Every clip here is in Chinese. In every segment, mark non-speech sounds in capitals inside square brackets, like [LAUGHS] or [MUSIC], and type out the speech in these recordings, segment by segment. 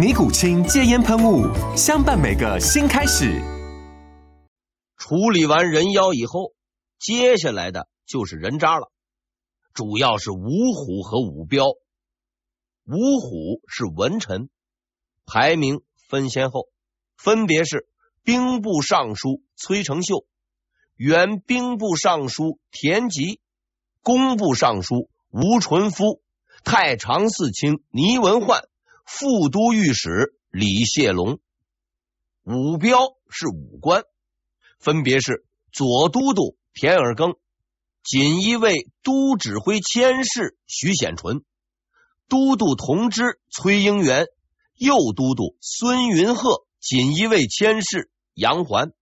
尼古清戒烟喷雾，相伴每个新开始。处理完人妖以后，接下来的就是人渣了，主要是五虎和五彪。五虎是文臣，排名分先后，分别是兵部尚书崔成秀、原兵部尚书田吉、工部尚书吴纯夫、太常寺卿倪文焕。副都御史李谢龙，五彪是武官，分别是左都督田尔庚、锦衣卫都指挥佥事徐显纯、都督同知崔英元、右都督孙云鹤、锦衣卫佥事杨环。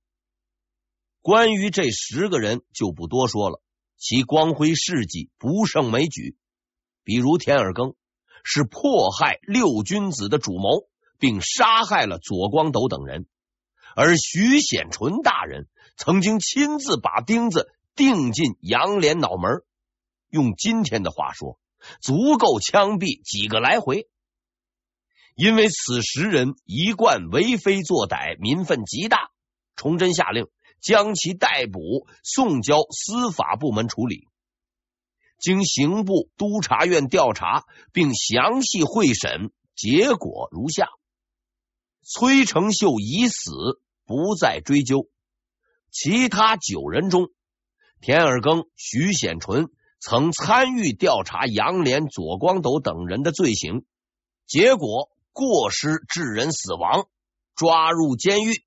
关于这十个人就不多说了，其光辉事迹不胜枚举，比如田尔庚。是迫害六君子的主谋，并杀害了左光斗等人。而徐显纯大人曾经亲自把钉子钉进杨连脑门，用今天的话说，足够枪毙几个来回。因为此十人一贯为非作歹，民愤极大，崇祯下令将其逮捕，送交司法部门处理。经刑部督察院调查并详细会审，结果如下：崔成秀已死，不再追究。其他九人中，田尔庚、徐显纯曾参与调查杨连、左光斗等人的罪行，结果过失致人死亡，抓入监狱。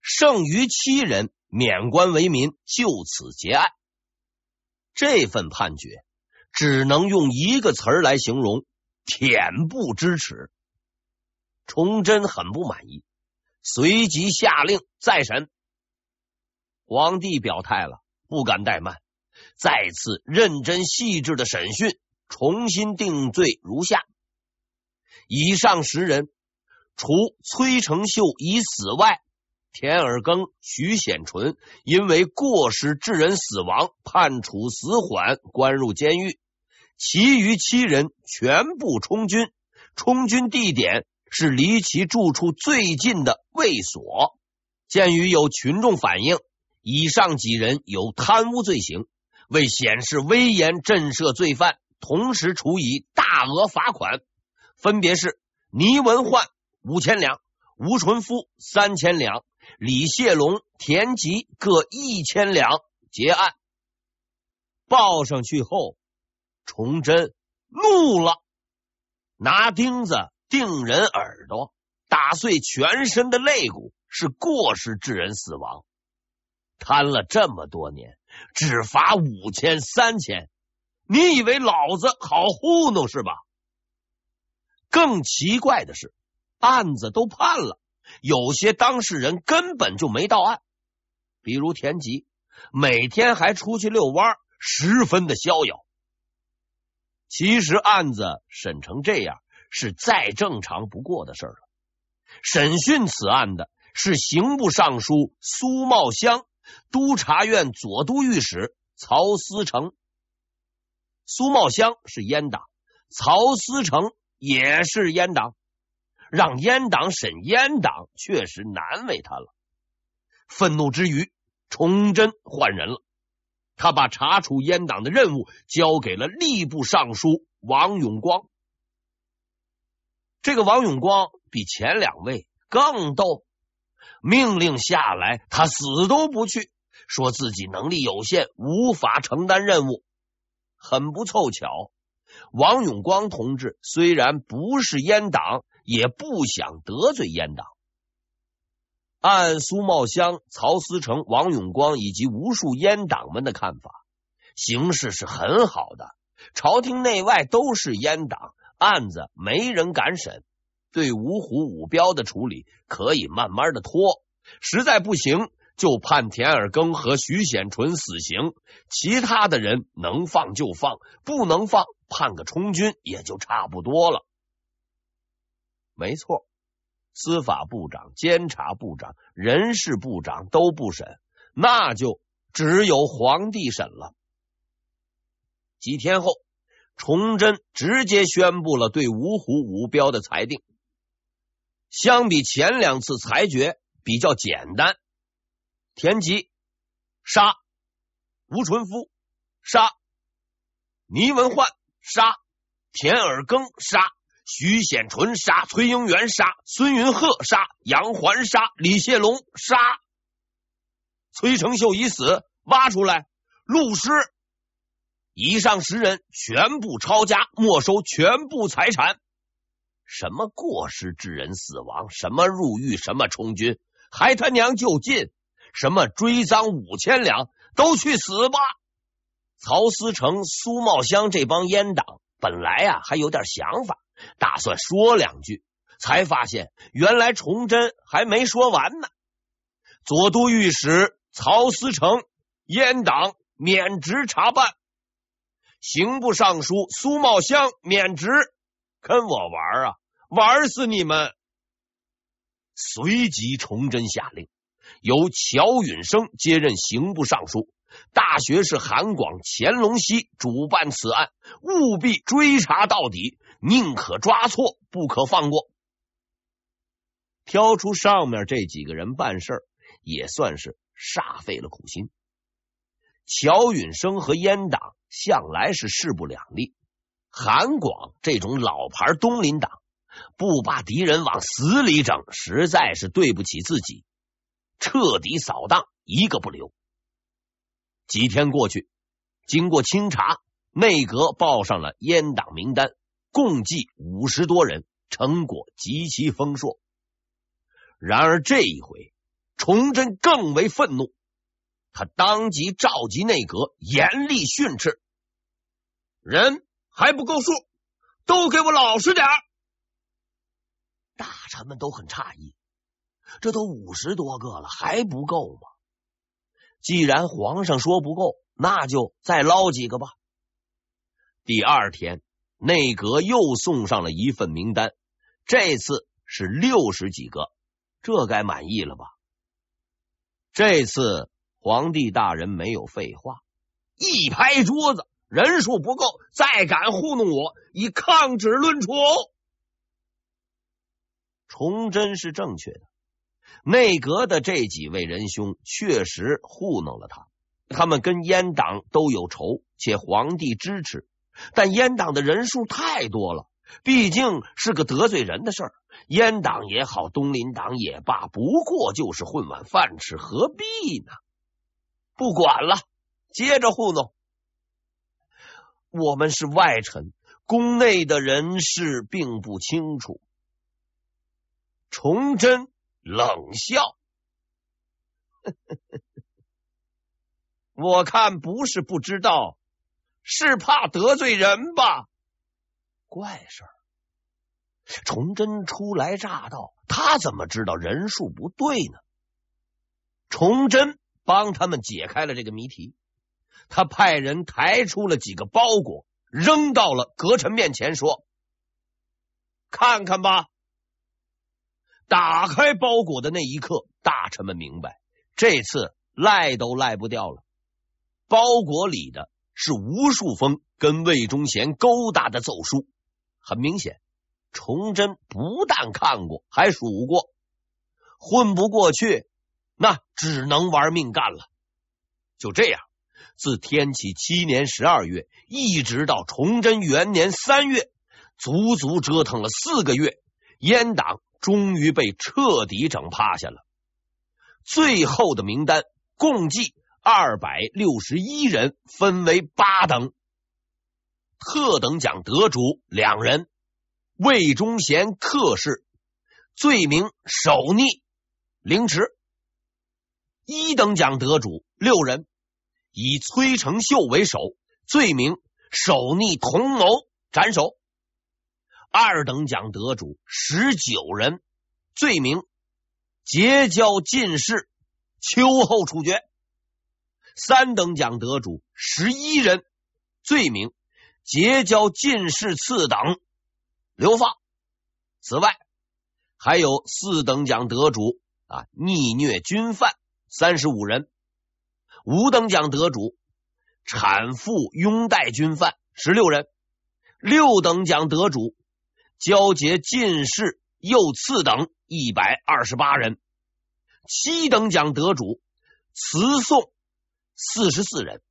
剩余七人免官为民，就此结案。这份判决只能用一个词儿来形容：恬不知耻。崇祯很不满意，随即下令再审。皇帝表态了，不敢怠慢，再次认真细致的审讯，重新定罪如下：以上十人，除崔成秀已死外。田尔庚、徐显纯因为过失致人死亡，判处死缓，关入监狱。其余七人全部充军，充军地点是离其住处最近的卫所。鉴于有群众反映，以上几人有贪污罪行，为显示威严，震慑罪犯，同时处以大额罚款，分别是倪文焕五千两，吴纯夫三千两。李谢龙、田吉各一千两结案，报上去后，崇祯怒了，拿钉子钉人耳朵，打碎全身的肋骨，是过失致人死亡。贪了这么多年，只罚五千、三千，你以为老子好糊弄是吧？更奇怪的是，案子都判了。有些当事人根本就没到案，比如田吉，每天还出去遛弯，十分的逍遥。其实案子审成这样是再正常不过的事了。审讯此案的是刑部尚书苏茂香、督察院左都御史曹思成。苏茂香是阉党，曹思成也是阉党。让阉党审阉党，确实难为他了。愤怒之余，崇祯换人了。他把查处阉党的任务交给了吏部尚书王永光。这个王永光比前两位更逗，命令下来他死都不去，说自己能力有限，无法承担任务。很不凑巧，王永光同志虽然不是阉党，也不想得罪阉党。按苏茂乡、曹思成、王永光以及无数阉党们的看法，形势是很好的，朝廷内外都是阉党，案子没人敢审。对五虎五彪的处理可以慢慢的拖，实在不行就判田尔庚和徐显纯死刑，其他的人能放就放，不能放判个充军也就差不多了。没错，司法部长、监察部长、人事部长都不审，那就只有皇帝审了。几天后，崇祯直接宣布了对五虎五彪的裁定。相比前两次裁决比较简单，田吉杀，吴纯夫杀，倪文焕杀，田尔庚杀，徐显纯杀，崔英元杀，孙云鹤杀，杨环杀，李谢龙杀，崔成秀已死，挖出来录尸，以上十人全部抄家，没收全部财产。什么过失致人死亡？什么入狱？什么充军？还他娘就近？什么追赃五千两？都去死吧！曹思成、苏茂乡这帮阉党本来、啊、还有点想法，打算说两句，才发现原来崇祯还没说完呢。左都御史曹思成，阉党免职查办；刑部尚书苏茂乡免职。跟我玩啊！玩死你们！随即，崇祯下令，由乔允生接任刑部尚书，大学士韩广、乾隆熙主办此案，务必追查到底，宁可抓错，不可放过。挑出上面这几个人办事，也算是煞费了苦心。乔允生和阉党向来是势不两立。韩广这种老牌东林党，不把敌人往死里整，实在是对不起自己。彻底扫荡，一个不留。几天过去，经过清查，内阁报上了阉党名单，共计五十多人，成果极其丰硕。然而这一回，崇祯更为愤怒，他当即召集内阁，严厉训斥人。还不够数，都给我老实点！大臣们都很诧异，这都五十多个了，还不够吗？既然皇上说不够，那就再捞几个吧。第二天，内阁又送上了一份名单，这次是六十几个，这该满意了吧？这次皇帝大人没有废话，一拍桌子。人数不够，再敢糊弄我，以抗旨论处。崇祯是正确的，内阁的这几位仁兄确实糊弄了他。他们跟阉党都有仇，且皇帝支持，但阉党的人数太多了，毕竟是个得罪人的事儿。阉党也好，东林党也罢，不过就是混碗饭吃，何必呢？不管了，接着糊弄。我们是外臣，宫内的人事并不清楚。崇祯冷笑：“ [LAUGHS] 我看不是不知道，是怕得罪人吧？怪事儿！崇祯初来乍到，他怎么知道人数不对呢？崇祯帮他们解开了这个谜题。”他派人抬出了几个包裹，扔到了阁臣面前，说：“看看吧。”打开包裹的那一刻，大臣们明白，这次赖都赖不掉了。包裹里的是无数封跟魏忠贤勾搭的奏书，很明显，崇祯不但看过，还数过。混不过去，那只能玩命干了。就这样。自天启七年十二月一直到崇祯元年三月，足足折腾了四个月，阉党终于被彻底整趴下了。最后的名单共计二百六十一人，分为八等。特等奖得主两人，魏忠贤客氏，罪名首逆，凌迟。一等奖得主六人，以崔成秀为首，罪名首逆同谋，斩首。二等奖得主十九人，罪名结交进士，秋后处决。三等奖得主十一人，罪名结交进士次等，流放。此外，还有四等奖得主啊，逆虐军犯三十五人；五等奖得主产妇拥戴军犯十六人；六等奖得主交结进士右次等一百二十八人；七等奖得主辞送。四十四人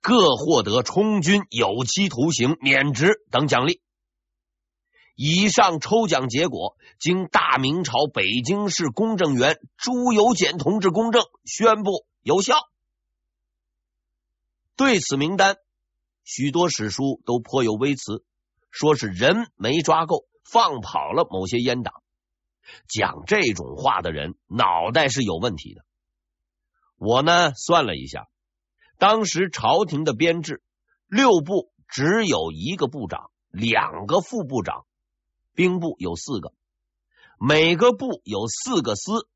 各获得充军、有期徒刑、免职等奖励。以上抽奖结果经大明朝北京市公证员朱由检同志公证，宣布有效。对此名单，许多史书都颇有微词，说是人没抓够，放跑了某些阉党。讲这种话的人脑袋是有问题的。我呢，算了一下，当时朝廷的编制，六部只有一个部长，两个副部长，兵部有四个，每个部有四个司，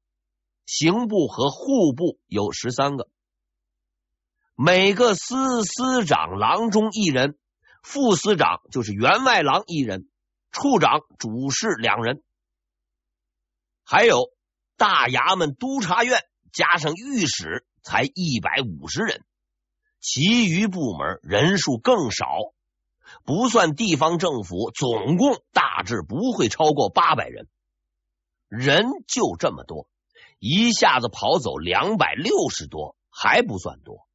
刑部和户部有十三个，每个司司长郎中一人，副司长就是员外郎一人，处长、主事两人，还有大衙门督察院。加上御史才一百五十人，其余部门人数更少，不算地方政府，总共大致不会超过八百人。人就这么多，一下子跑走两百六十多还不算多。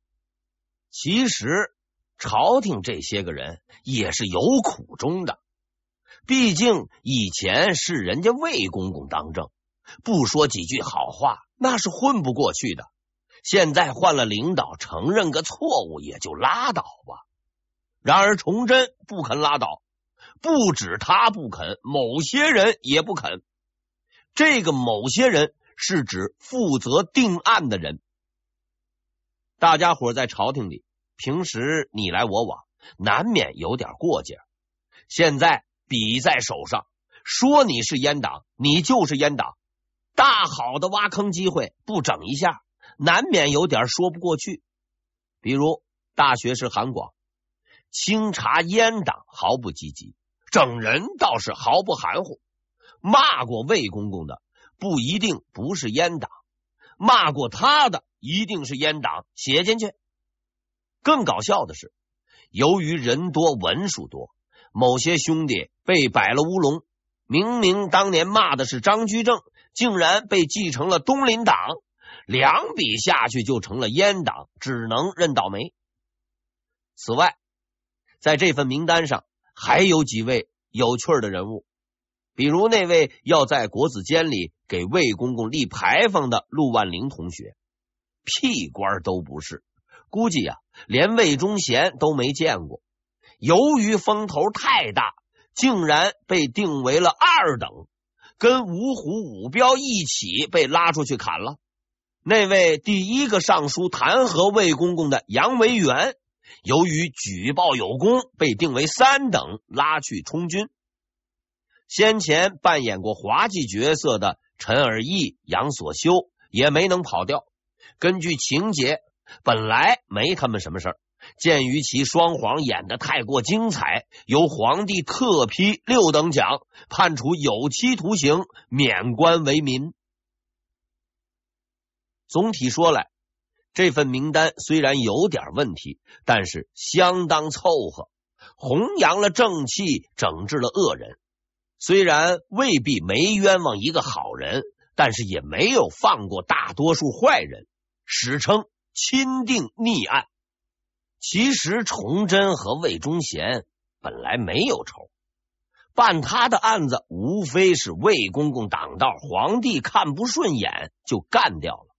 其实朝廷这些个人也是有苦衷的，毕竟以前是人家魏公公当政，不说几句好话。那是混不过去的。现在换了领导，承认个错误也就拉倒吧。然而崇祯不肯拉倒，不止他不肯，某些人也不肯。这个某些人是指负责定案的人。大家伙在朝廷里平时你来我往，难免有点过节。现在笔在手上，说你是阉党，你就是阉党。大好的挖坑机会不整一下，难免有点说不过去。比如大学士韩广，清查阉党毫不积极，整人倒是毫不含糊。骂过魏公公的不一定不是阉党，骂过他的一定是阉党，写进去。更搞笑的是，由于人多文书多，某些兄弟被摆了乌龙。明明当年骂的是张居正。竟然被继承了东林党，两笔下去就成了阉党，只能认倒霉。此外，在这份名单上还有几位有趣的人物，比如那位要在国子监里给魏公公立牌坊的陆万龄同学，屁官都不是，估计呀、啊，连魏忠贤都没见过。由于风头太大，竟然被定为了二等。跟五虎五彪一起被拉出去砍了。那位第一个上书弹劾魏公公的杨维元，由于举报有功，被定为三等，拉去充军。先前扮演过滑稽角色的陈尔义、杨所修也没能跑掉。根据情节，本来没他们什么事儿。鉴于其双簧演的太过精彩，由皇帝特批六等奖，判处有期徒刑，免官为民。总体说来，这份名单虽然有点问题，但是相当凑合，弘扬了正气，整治了恶人。虽然未必没冤枉一个好人，但是也没有放过大多数坏人，史称钦定逆案。其实崇祯和魏忠贤本来没有仇，办他的案子无非是魏公公挡道，皇帝看不顺眼就干掉了。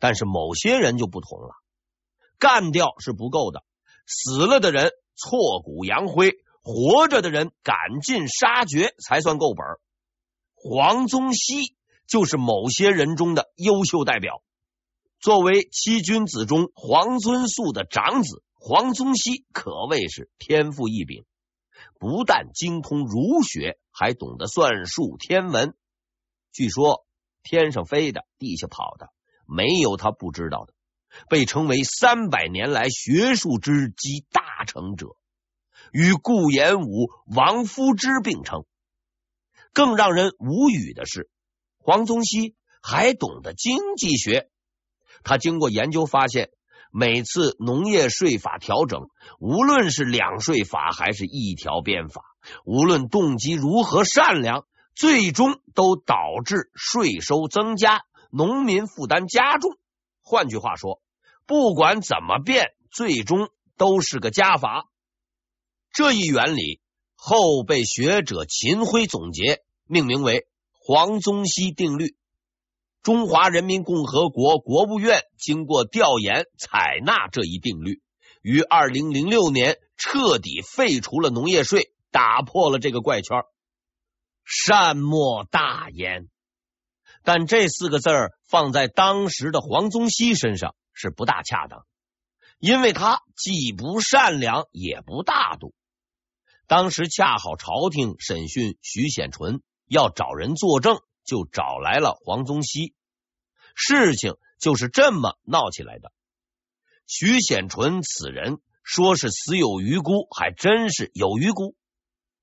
但是某些人就不同了，干掉是不够的，死了的人挫骨扬灰，活着的人赶尽杀绝才算够本。黄宗羲就是某些人中的优秀代表。作为七君子中黄遵素的长子，黄宗羲可谓是天赋异禀，不但精通儒学，还懂得算术天文。据说天上飞的，地下跑的，没有他不知道的。被称为三百年来学术之集大成者，与顾炎武、王夫之并称。更让人无语的是，黄宗羲还懂得经济学。他经过研究发现，每次农业税法调整，无论是两税法还是一条鞭法，无论动机如何善良，最终都导致税收增加，农民负担加重。换句话说，不管怎么变，最终都是个加法。这一原理后被学者秦晖总结，命名为黄宗羲定律。中华人民共和国国务院经过调研，采纳这一定律，于二零零六年彻底废除了农业税，打破了这个怪圈。善莫大焉。但这四个字儿放在当时的黄宗羲身上是不大恰当，因为他既不善良，也不大度。当时恰好朝廷审讯徐显纯，要找人作证。就找来了黄宗羲，事情就是这么闹起来的。徐显纯此人说是死有余辜，还真是有余辜。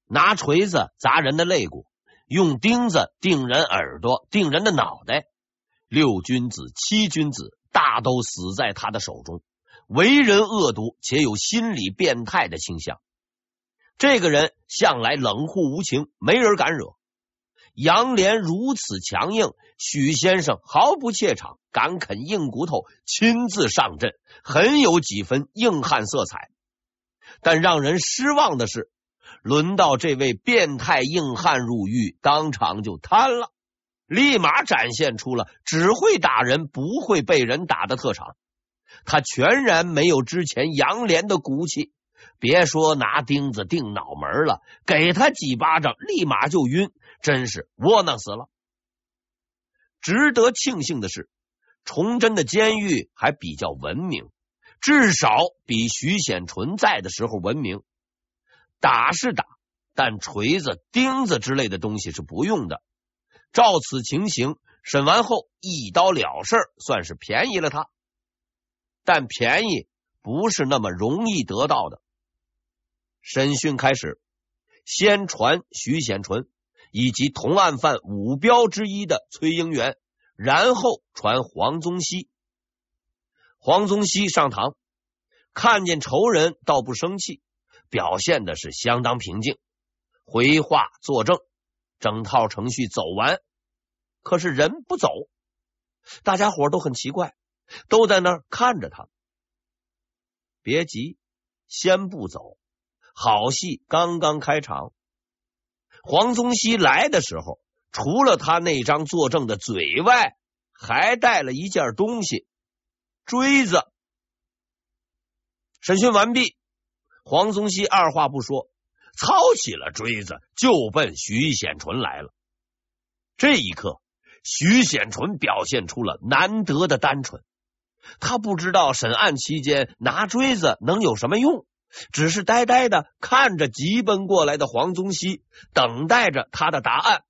拿锤子砸人的肋骨，用钉子钉人耳朵，钉人的脑袋。六君子、七君子大都死在他的手中，为人恶毒且有心理变态的倾向。这个人向来冷酷无情，没人敢惹。杨连如此强硬，许先生毫不怯场，敢啃硬骨头，亲自上阵，很有几分硬汉色彩。但让人失望的是，轮到这位变态硬汉入狱，当场就瘫了，立马展现出了只会打人不会被人打的特长。他全然没有之前杨连的骨气，别说拿钉子钉脑门了，给他几巴掌，立马就晕。真是窝囊死了。值得庆幸的是，崇祯的监狱还比较文明，至少比徐显纯在的时候文明。打是打，但锤子、钉子之类的东西是不用的。照此情形，审完后一刀了事，算是便宜了他。但便宜不是那么容易得到的。审讯开始，先传徐显纯。以及同案犯五彪之一的崔英元，然后传黄宗羲。黄宗羲上堂，看见仇人倒不生气，表现的是相当平静，回话作证，整套程序走完，可是人不走，大家伙都很奇怪，都在那儿看着他。别急，先不走，好戏刚刚开场。黄宗羲来的时候，除了他那张作证的嘴外，还带了一件东西——锥子。审讯完毕，黄宗羲二话不说，操起了锥子，就奔徐显纯来了。这一刻，徐显纯表现出了难得的单纯，他不知道审案期间拿锥子能有什么用。只是呆呆的看着急奔过来的黄宗羲，等待着他的答案。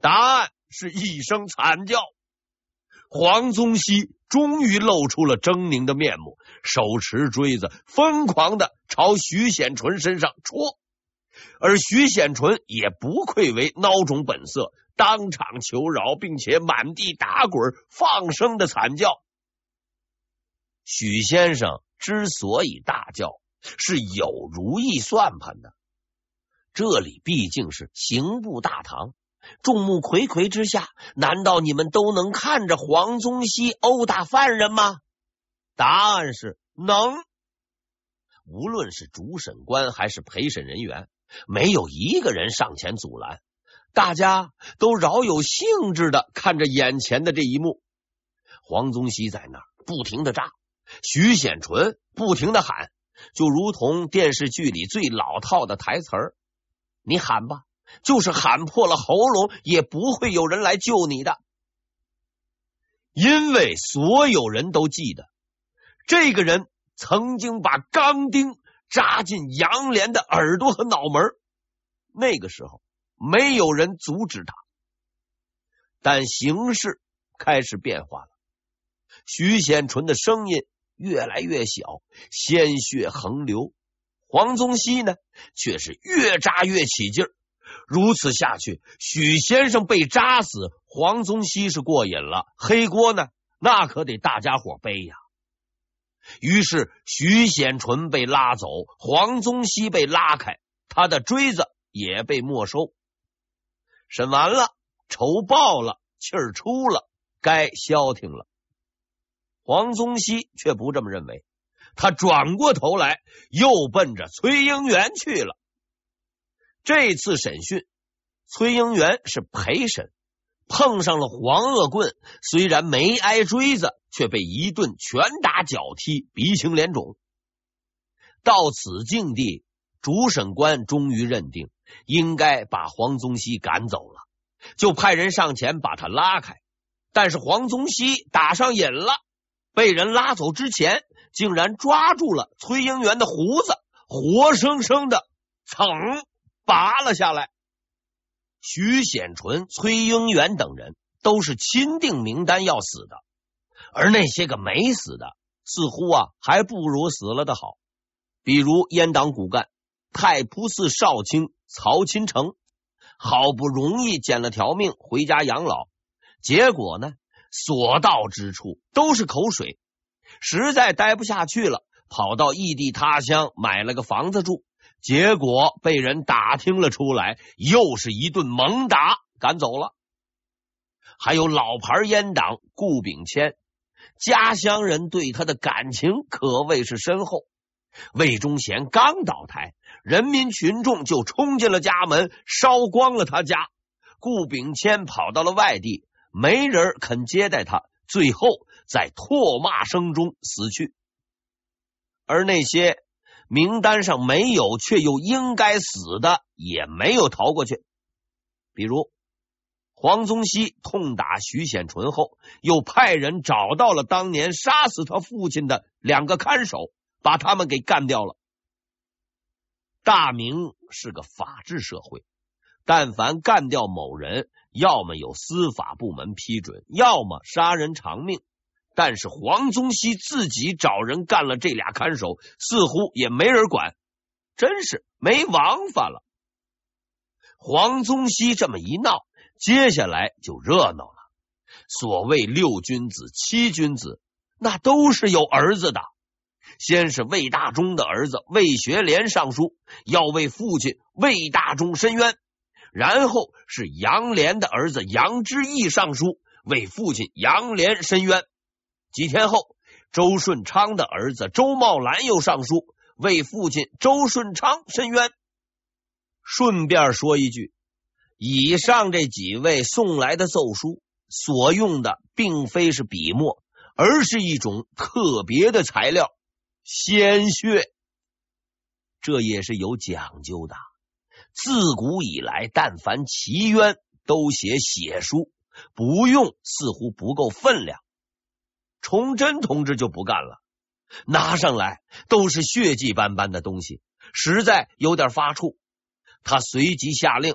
答案是一声惨叫。黄宗羲终于露出了狰狞的面目，手持锥子，疯狂的朝徐显纯身上戳。而徐显纯也不愧为孬种本色，当场求饶，并且满地打滚，放声的惨叫。许先生之所以大叫，是有如意算盘的。这里毕竟是刑部大堂，众目睽睽之下，难道你们都能看着黄宗羲殴打犯人吗？答案是能。无论是主审官还是陪审人员，没有一个人上前阻拦，大家都饶有兴致的看着眼前的这一幕。黄宗羲在那儿不停的扎，徐显纯不停的喊，就如同电视剧里最老套的台词儿：“你喊吧，就是喊破了喉咙，也不会有人来救你的。”因为所有人都记得，这个人曾经把钢钉扎进杨连的耳朵和脑门。那个时候，没有人阻止他，但形势开始变化了。徐显纯的声音越来越小，鲜血横流。黄宗羲呢，却是越扎越起劲儿。如此下去，许先生被扎死，黄宗羲是过瘾了，黑锅呢，那可得大家伙背呀。于是，徐显纯被拉走，黄宗羲被拉开，他的锥子也被没收。审完了，仇报了，气儿出了，该消停了。黄宗羲却不这么认为，他转过头来，又奔着崔英元去了。这次审讯，崔英元是陪审，碰上了黄恶棍，虽然没挨锥子，却被一顿拳打脚踢，鼻青脸肿。到此境地，主审官终于认定应该把黄宗羲赶走了，就派人上前把他拉开。但是黄宗羲打上瘾了，被人拉走之前，竟然抓住了崔英元的胡子，活生生的蹭。拔了下来。徐显纯、崔英元等人都是钦定名单要死的，而那些个没死的，似乎啊还不如死了的好。比如阉党骨干太仆寺少卿曹钦成，好不容易捡了条命回家养老，结果呢，所到之处都是口水，实在待不下去了，跑到异地他乡买了个房子住。结果被人打听了出来，又是一顿猛打，赶走了。还有老牌阉党顾秉谦，家乡人对他的感情可谓是深厚。魏忠贤刚倒台，人民群众就冲进了家门，烧光了他家。顾秉谦跑到了外地，没人肯接待他，最后在唾骂声中死去。而那些。名单上没有却又应该死的，也没有逃过去。比如黄宗羲痛打徐显纯后，又派人找到了当年杀死他父亲的两个看守，把他们给干掉了。大明是个法治社会，但凡干掉某人，要么有司法部门批准，要么杀人偿命。但是黄宗羲自己找人干了这俩看守，似乎也没人管，真是没王法了。黄宗羲这么一闹，接下来就热闹了。所谓六君子、七君子，那都是有儿子的。先是魏大忠的儿子魏学廉上书，要为父亲魏大忠申冤；然后是杨连的儿子杨之义上书，为父亲杨连申冤。几天后，周顺昌的儿子周茂兰又上书为父亲周顺昌申冤。顺便说一句，以上这几位送来的奏书所用的，并非是笔墨，而是一种特别的材料——鲜血。这也是有讲究的。自古以来，但凡奇冤，都写血书，不用似乎不够分量。崇祯同志就不干了，拿上来都是血迹斑斑的东西，实在有点发怵。他随即下令：“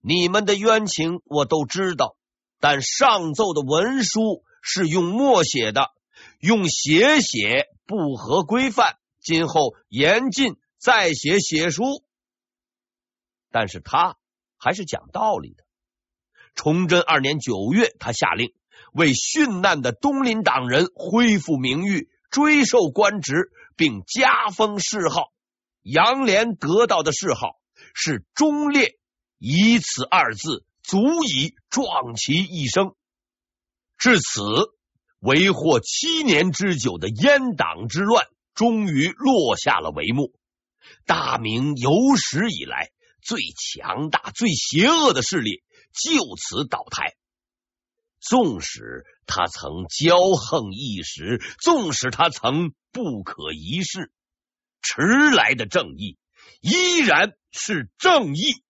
你们的冤情我都知道，但上奏的文书是用墨写的，用血写不合规范，今后严禁再写血书。”但是他还是讲道理的。崇祯二年九月，他下令。为殉难的东林党人恢复名誉、追授官职，并加封谥号。杨连得到的谥号是忠烈，以此二字足以壮其一生。至此，为祸七年之久的阉党之乱终于落下了帷幕。大明有史以来最强大、最邪恶的势力就此倒台。纵使他曾骄横一时，纵使他曾不可一世，迟来的正义依然是正义。